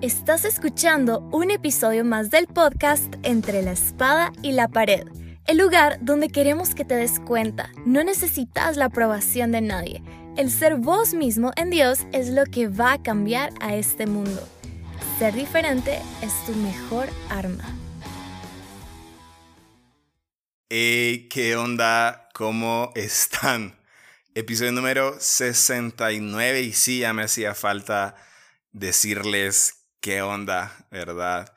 Estás escuchando un episodio más del podcast Entre la espada y la pared, el lugar donde queremos que te des cuenta, no necesitas la aprobación de nadie. El ser vos mismo en Dios es lo que va a cambiar a este mundo. Ser diferente es tu mejor arma. Hey, ¿qué onda? ¿Cómo están? Episodio número 69 y sí, ya me hacía falta decirles qué onda, ¿verdad?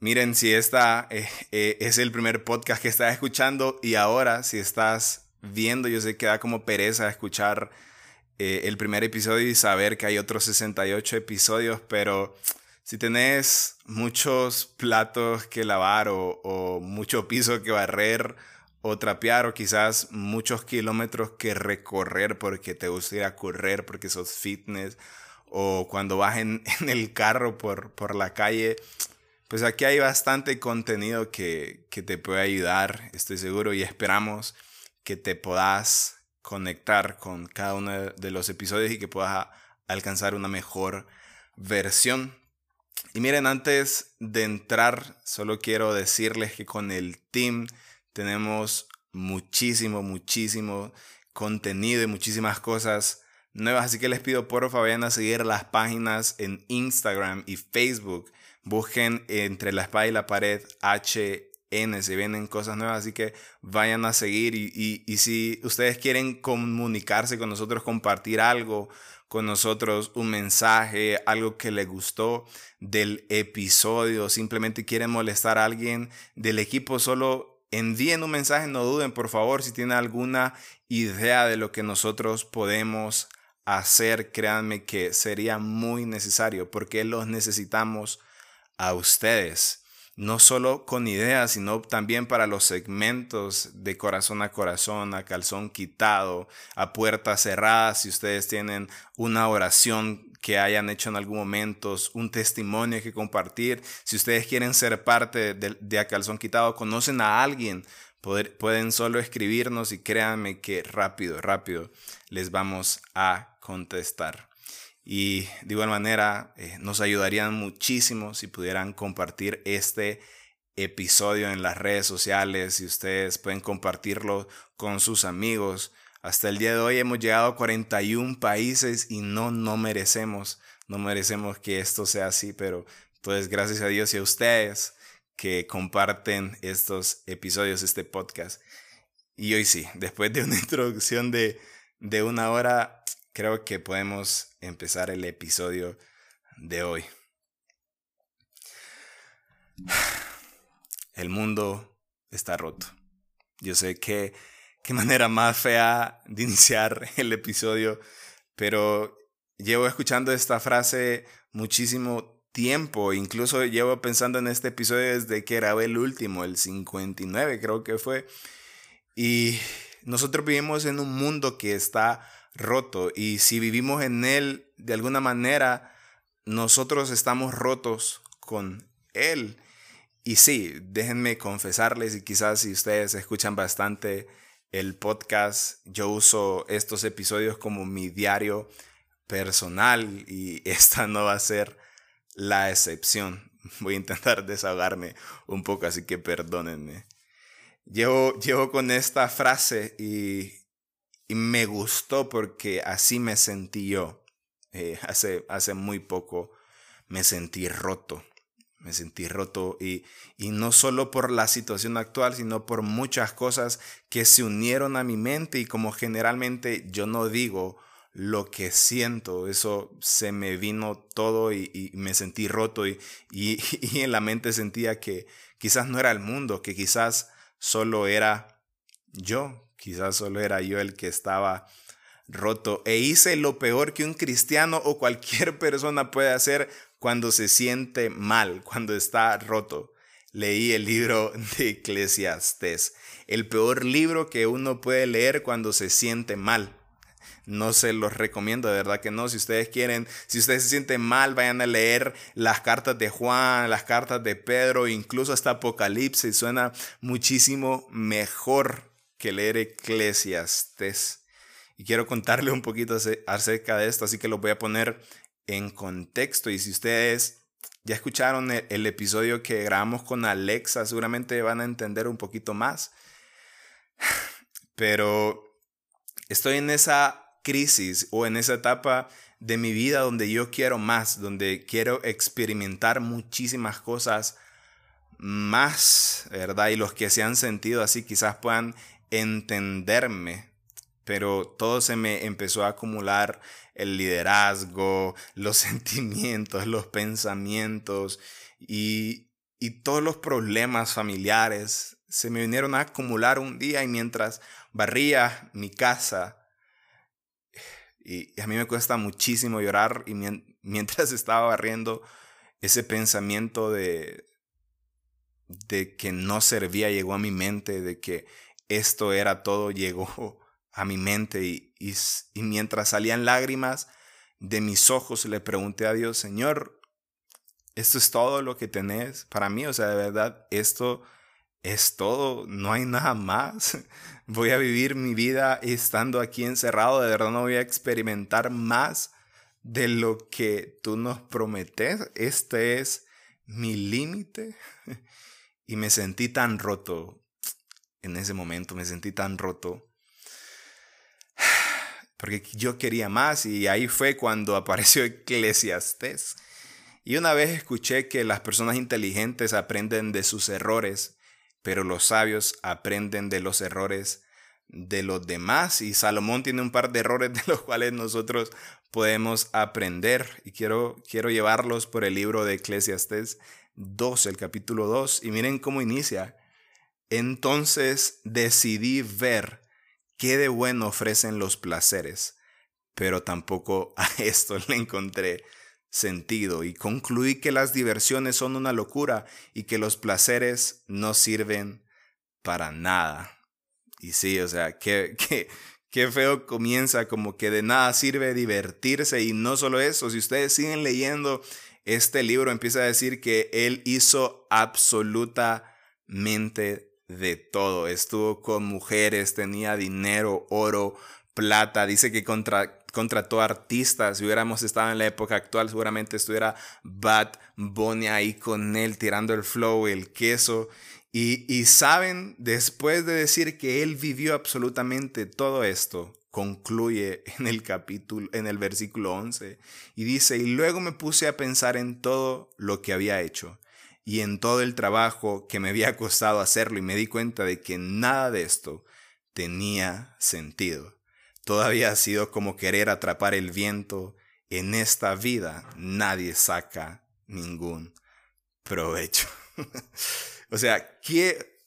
Miren, si esta eh, eh, es el primer podcast que estás escuchando y ahora si estás viendo, yo sé que da como pereza escuchar eh, el primer episodio y saber que hay otros 68 episodios, pero si tenés muchos platos que lavar o, mucho piso que barrer o trapear o quizás muchos kilómetros que recorrer porque te gusta ir a correr porque sos fitness o cuando vas en, el carro por, por, la calle, pues aquí hay bastante contenido que, que te puede ayudar, estoy seguro, y esperamos que te puedas conectar con cada uno de los episodios y que puedas alcanzar una mejor versión. Y miren, antes de entrar, solo quiero decirles que con el team tenemos muchísimo, muchísimo contenido y muchísimas cosas nuevas. Así que les pido por favor vayan a seguir las páginas en Instagram y Facebook. Busquen entre la espada y la pared HN, se vienen cosas nuevas, así que vayan a seguir. Y, y si ustedes quieren comunicarse con nosotros, compartir algo con nosotros, un mensaje, algo que les gustó del episodio, simplemente quieren molestar a alguien del equipo, solo envíen un mensaje, no duden por favor si tienen alguna idea de lo que nosotros podemos hacer, créanme que sería muy necesario porque los necesitamos a ustedes. No solo con ideas, sino también para los segmentos de corazón a corazón, a calzón quitado, a puertas cerradas. Si ustedes tienen una oración que hayan hecho en algún momento, un testimonio que compartir, si ustedes quieren ser parte de, de a calzón quitado, conocen a alguien pueden solo escribirnos y créanme que rápido, rápido les vamos a contestar. Y de igual manera, eh, nos ayudarían muchísimo si pudieran compartir este episodio en las redes sociales, si ustedes pueden compartirlo con sus amigos. Hasta el día de hoy hemos llegado a 41 países y no, no merecemos, no merecemos que esto sea así, pero pues gracias a Dios y a ustedes que comparten estos episodios, este podcast. Y hoy sí, después de una introducción de, de una hora, creo que podemos empezar el episodio de hoy. El mundo está roto. Yo sé que qué manera más fea de iniciar el episodio, pero llevo escuchando esta frase muchísimo tiempo. Incluso llevo pensando en este episodio desde que grabé el último, el 59 creo que fue. Y nosotros vivimos en un mundo que está roto y si vivimos en él de alguna manera, nosotros estamos rotos con él. Y sí, déjenme confesarles y quizás si ustedes escuchan bastante el podcast, yo uso estos episodios como mi diario personal y esta no va a ser la excepción. Voy a intentar desahogarme un poco, así que perdónenme. Llevo, llevo con esta frase y, y, me gustó porque así me sentí yo. Eh, hace, hace muy poco me sentí roto. Me sentí roto y, y no solo por la situación actual, sino por muchas cosas que se unieron a mi mente y como generalmente yo no digo lo que siento, eso se me vino todo y, me sentí roto y, y, en la mente sentía que quizás no era el mundo, que quizás solo era yo, quizás solo era yo el que estaba roto. E hice lo peor que un cristiano o cualquier persona puede hacer cuando se siente mal, cuando está roto. Leí el libro de Eclesiastes, el peor libro que uno puede leer cuando se siente mal no se los recomiendo, de verdad que no. Si ustedes quieren, si ustedes se sienten mal, vayan a leer las cartas de Juan, las cartas de Pedro, incluso hasta Apocalipsis. Suena muchísimo mejor que leer Eclesiastes. Y quiero contarle un poquito acerca de esto, así que lo voy a poner en contexto y si ustedes ya escucharon el, episodio que grabamos con Alexa, seguramente van a entender un poquito más. Pero estoy en esa crisis o en esa etapa de mi vida donde yo quiero más, donde quiero experimentar muchísimas cosas más, ¿verdad? Y los que se han sentido así quizás puedan entenderme, pero todo se me empezó a acumular el liderazgo, los sentimientos, los pensamientos y, y todos los problemas familiares se me vinieron a acumular un día y mientras barría mi casa, y a mí me cuesta muchísimo llorar y mientras estaba barriendo, ese pensamiento de, de que no servía llegó a mi mente, de que esto era todo llegó a mi mente y, y, mientras salían lágrimas de mis ojos le pregunté a Dios, Señor, esto es todo lo que tenés para mí, o sea, de verdad, esto es todo, no hay nada más. Voy a vivir mi vida estando aquí encerrado, de verdad no voy a experimentar más de lo que tú nos prometes. Este es mi límite. Y me sentí tan roto en ese momento, me sentí tan roto. Porque yo quería más y ahí fue cuando apareció Eclesiastes. Y una vez escuché que las personas inteligentes aprenden de sus errores, pero los sabios aprenden de los errores de los demás. Y Salomón tiene un par de errores de los cuales nosotros podemos aprender. Y quiero, quiero llevarlos por el libro de Eclesiastes 2, el capítulo 2. Y miren cómo inicia. Entonces decidí ver qué de bueno ofrecen los placeres, pero tampoco a esto le encontré sentido y concluí que las diversiones son una locura y que los placeres no sirven para nada. Y sí, o sea, qué, qué, qué feo comienza como que de nada sirve divertirse y no solo eso, si ustedes siguen leyendo este libro empieza a decir que él hizo absolutamente de todo. Estuvo con mujeres, tenía dinero, oro, plata. Dice que contra, contrató artistas. Si hubiéramos estado en la época actual, seguramente estuviera Bad Bunny ahí con él, tirando el flow, el queso. Y, y saben, después de decir que él vivió absolutamente todo esto, concluye en el capítulo, en el versículo 11, y dice, y luego me puse a pensar en todo lo que había hecho y en todo el trabajo que me había costado hacerlo y me di cuenta de que nada de esto tenía sentido. Todavía ha sido como querer atrapar el viento. En esta vida nadie saca ningún provecho. o sea, ¿qué?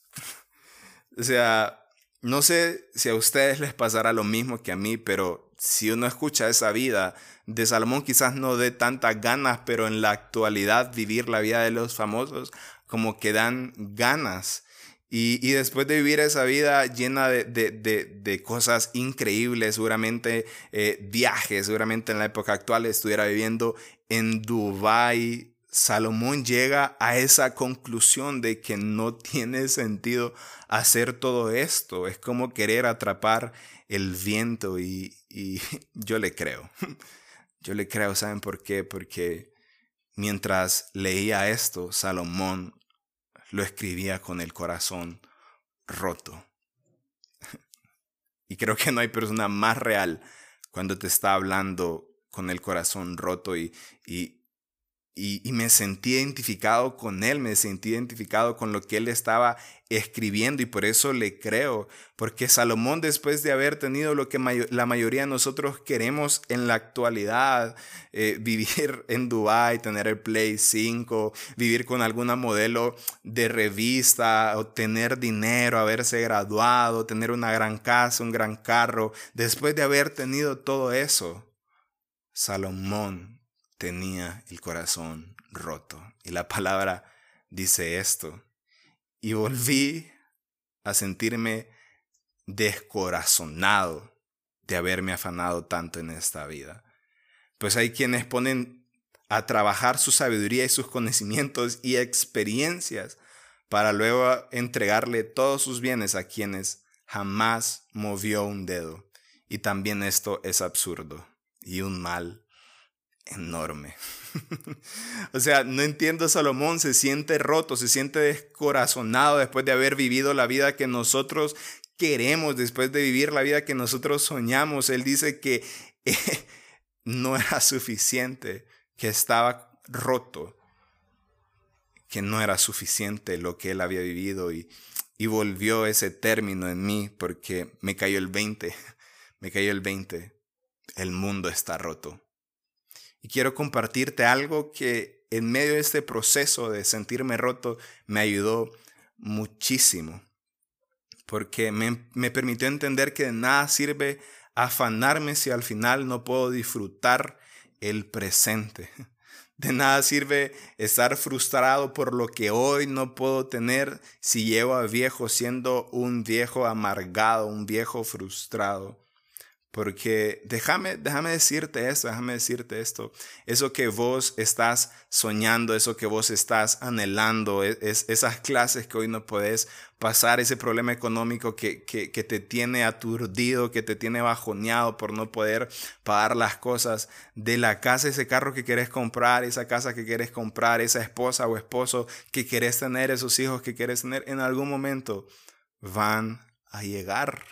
O sea, no sé si a ustedes les pasará lo mismo que a mí, pero si uno escucha esa vida de Salomón, quizás no dé tantas ganas, pero en la actualidad vivir la vida de los famosos como que dan ganas. Y, después de vivir esa vida llena de, cosas increíbles, seguramente eh, viajes, seguramente en la época actual estuviera viviendo en Dubái, Salomón llega a esa conclusión de que no tiene sentido hacer todo esto. Es como querer atrapar el viento y, y yo le creo. Yo le creo, ¿saben por qué? Porque mientras leía esto, Salomón lo escribía con el corazón roto. Y creo que no hay persona más real cuando te está hablando con el corazón roto y, y, me sentí identificado con él, me sentí identificado con lo que él estaba escribiendo y por eso le creo, porque Salomón después de haber tenido lo que la mayoría de nosotros queremos en la actualidad, eh, vivir en Dubai, tener el Play 5, vivir con alguna modelo de revista, o tener dinero, haberse graduado, tener una gran casa, un gran carro, después de haber tenido todo eso, Salomón tenía el corazón roto. Y la palabra dice esto. Y volví a sentirme descorazonado de haberme afanado tanto en esta vida. Pues hay quienes ponen a trabajar su sabiduría y sus conocimientos y experiencias para luego entregarle todos sus bienes a quienes jamás movió un dedo. Y también esto es absurdo y un mal enorme. o sea, no entiendo, Salomón se siente roto, se siente descorazonado después de haber vivido la vida que nosotros queremos, después de vivir la vida que nosotros soñamos. Él dice que no era suficiente, que estaba roto, que no era suficiente lo que él había vivido y, y volvió ese término en mí porque me cayó el 20, me cayó el 20, el mundo está roto. Y quiero compartirte algo que en medio de este proceso de sentirme roto me ayudó muchísimo. Porque me, me permitió entender que de nada sirve afanarme si al final no puedo disfrutar el presente. De nada sirve estar frustrado por lo que hoy no puedo tener si llevo a viejo siendo un viejo amargado, un viejo frustrado. Porque déjame, déjame decirte esto, déjame decirte esto. Eso que vos estás soñando, eso que vos estás anhelando, e, es, esas clases que hoy no podés pasar, ese problema económico que, que, que te tiene aturdido, que te tiene bajoneado por no poder pagar las cosas de la casa, ese carro que querés comprar, esa casa que querés comprar, esa esposa o esposo que querés tener, esos hijos que querés tener, en algún momento van a llegar.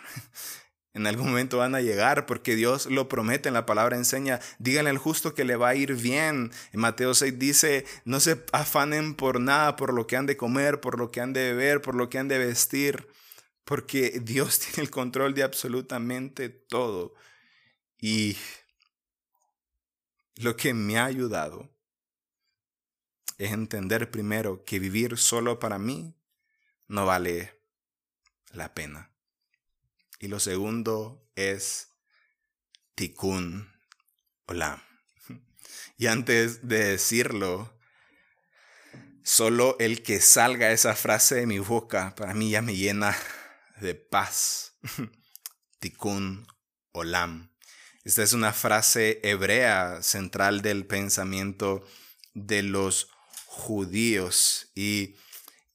En algún momento van a llegar porque Dios lo promete, en la palabra enseña, díganle al justo que le va a ir bien. En Mateo 6 dice, no se afanen por nada, por lo que han de comer, por lo que han de beber, por lo que han de vestir, porque Dios tiene el control de absolutamente todo. Y lo que me ha ayudado es entender primero que vivir solo para mí no vale la pena. Y lo segundo es tikkun olam. Y antes de decirlo, solo el que salga esa frase de mi boca para mí ya me llena de paz. tikkun olam. Esta es una frase hebrea central del pensamiento de los judíos y,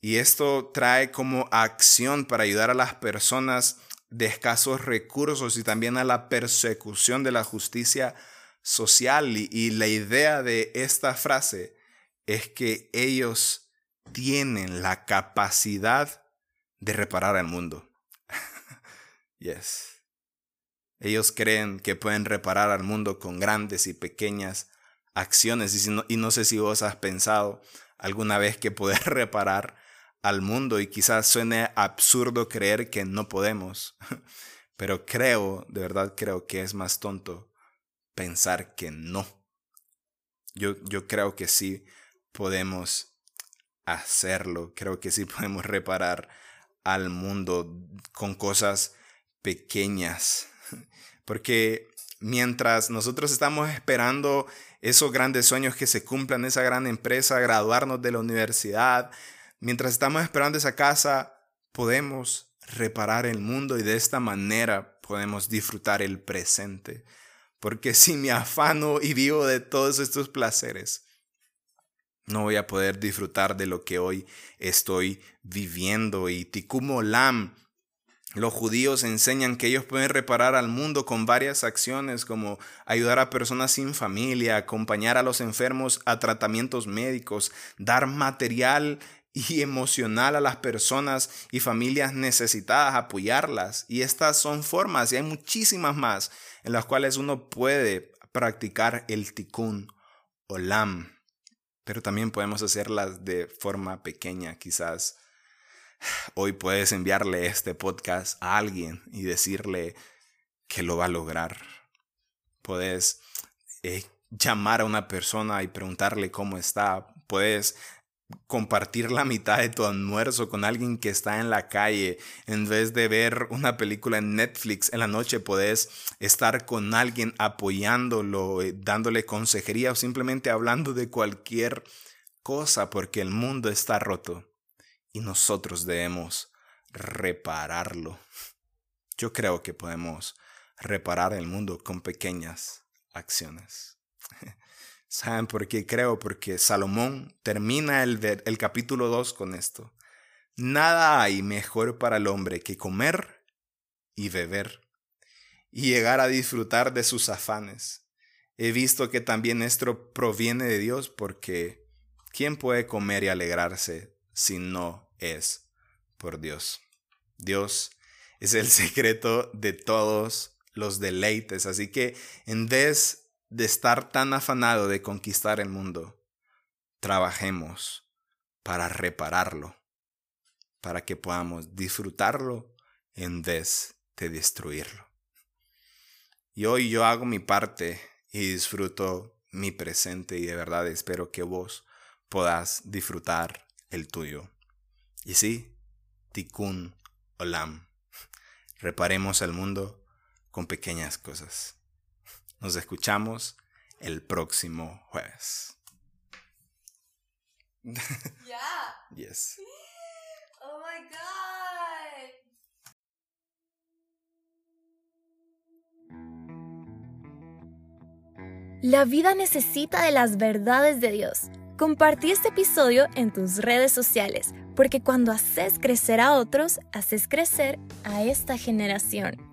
y esto trae como acción para ayudar a las personas de escasos recursos y también a la persecución de la justicia social. Y, la idea de esta frase es que ellos tienen la capacidad de reparar el mundo. yes. Ellos creen que pueden reparar al mundo con grandes y pequeñas acciones. Y, no, y no sé si vos has pensado alguna vez que poder reparar al mundo y quizás suene absurdo creer que no podemos, pero creo, de verdad creo que es más tonto pensar que no. Yo, yo creo que sí podemos hacerlo, creo que sí podemos reparar al mundo con cosas pequeñas, porque mientras nosotros estamos esperando esos grandes sueños que se cumplan, esa gran empresa, graduarnos de la universidad, Mientras estamos esperando esa casa, podemos reparar el mundo y de esta manera podemos disfrutar el presente. Porque si me afano y vivo de todos estos placeres, no voy a poder disfrutar de lo que hoy estoy viviendo. Y Tikkun Olam, los judíos enseñan que ellos pueden reparar al mundo con varias acciones como ayudar a personas sin familia, acompañar a los enfermos a tratamientos médicos, dar material y emocional a las personas y familias necesitadas, apoyarlas. Y estas son formas, y hay muchísimas más, en las cuales uno puede practicar el tikkun o lam. Pero también podemos hacerlas de forma pequeña, quizás. Hoy puedes enviarle este podcast a alguien y decirle que lo va a lograr. Puedes eh, llamar a una persona y preguntarle cómo está. Puedes compartir la mitad de tu almuerzo con alguien que está en la calle. En vez de ver una película en Netflix en la noche, puedes estar con alguien apoyándolo, eh, dándole consejería o simplemente hablando de cualquier cosa porque el mundo está roto y nosotros debemos repararlo. Yo creo que podemos reparar el mundo con pequeñas acciones. ¿Saben por qué creo? Porque Salomón termina el, el capítulo 2 con esto. Nada hay mejor para el hombre que comer y beber y llegar a disfrutar de sus afanes. he visto que también esto proviene de Dios porque ¿quién puede comer y alegrarse si no es por Dios? Dios es el secreto de todos los deleites, así que en vez de estar tan afanado de conquistar el mundo, trabajemos para repararlo, para que podamos disfrutarlo en vez de destruirlo. Y hoy yo hago mi parte y disfruto mi presente y de verdad espero que vos puedas disfrutar el tuyo. Y sí, Tikkun Olam. Reparemos el mundo con pequeñas cosas. Nos escuchamos el próximo jueves. Yeah. yes. Oh my god. La vida necesita de las verdades de Dios. Compartí este episodio en tus redes sociales, porque cuando haces crecer a otros, haces crecer a esta generación.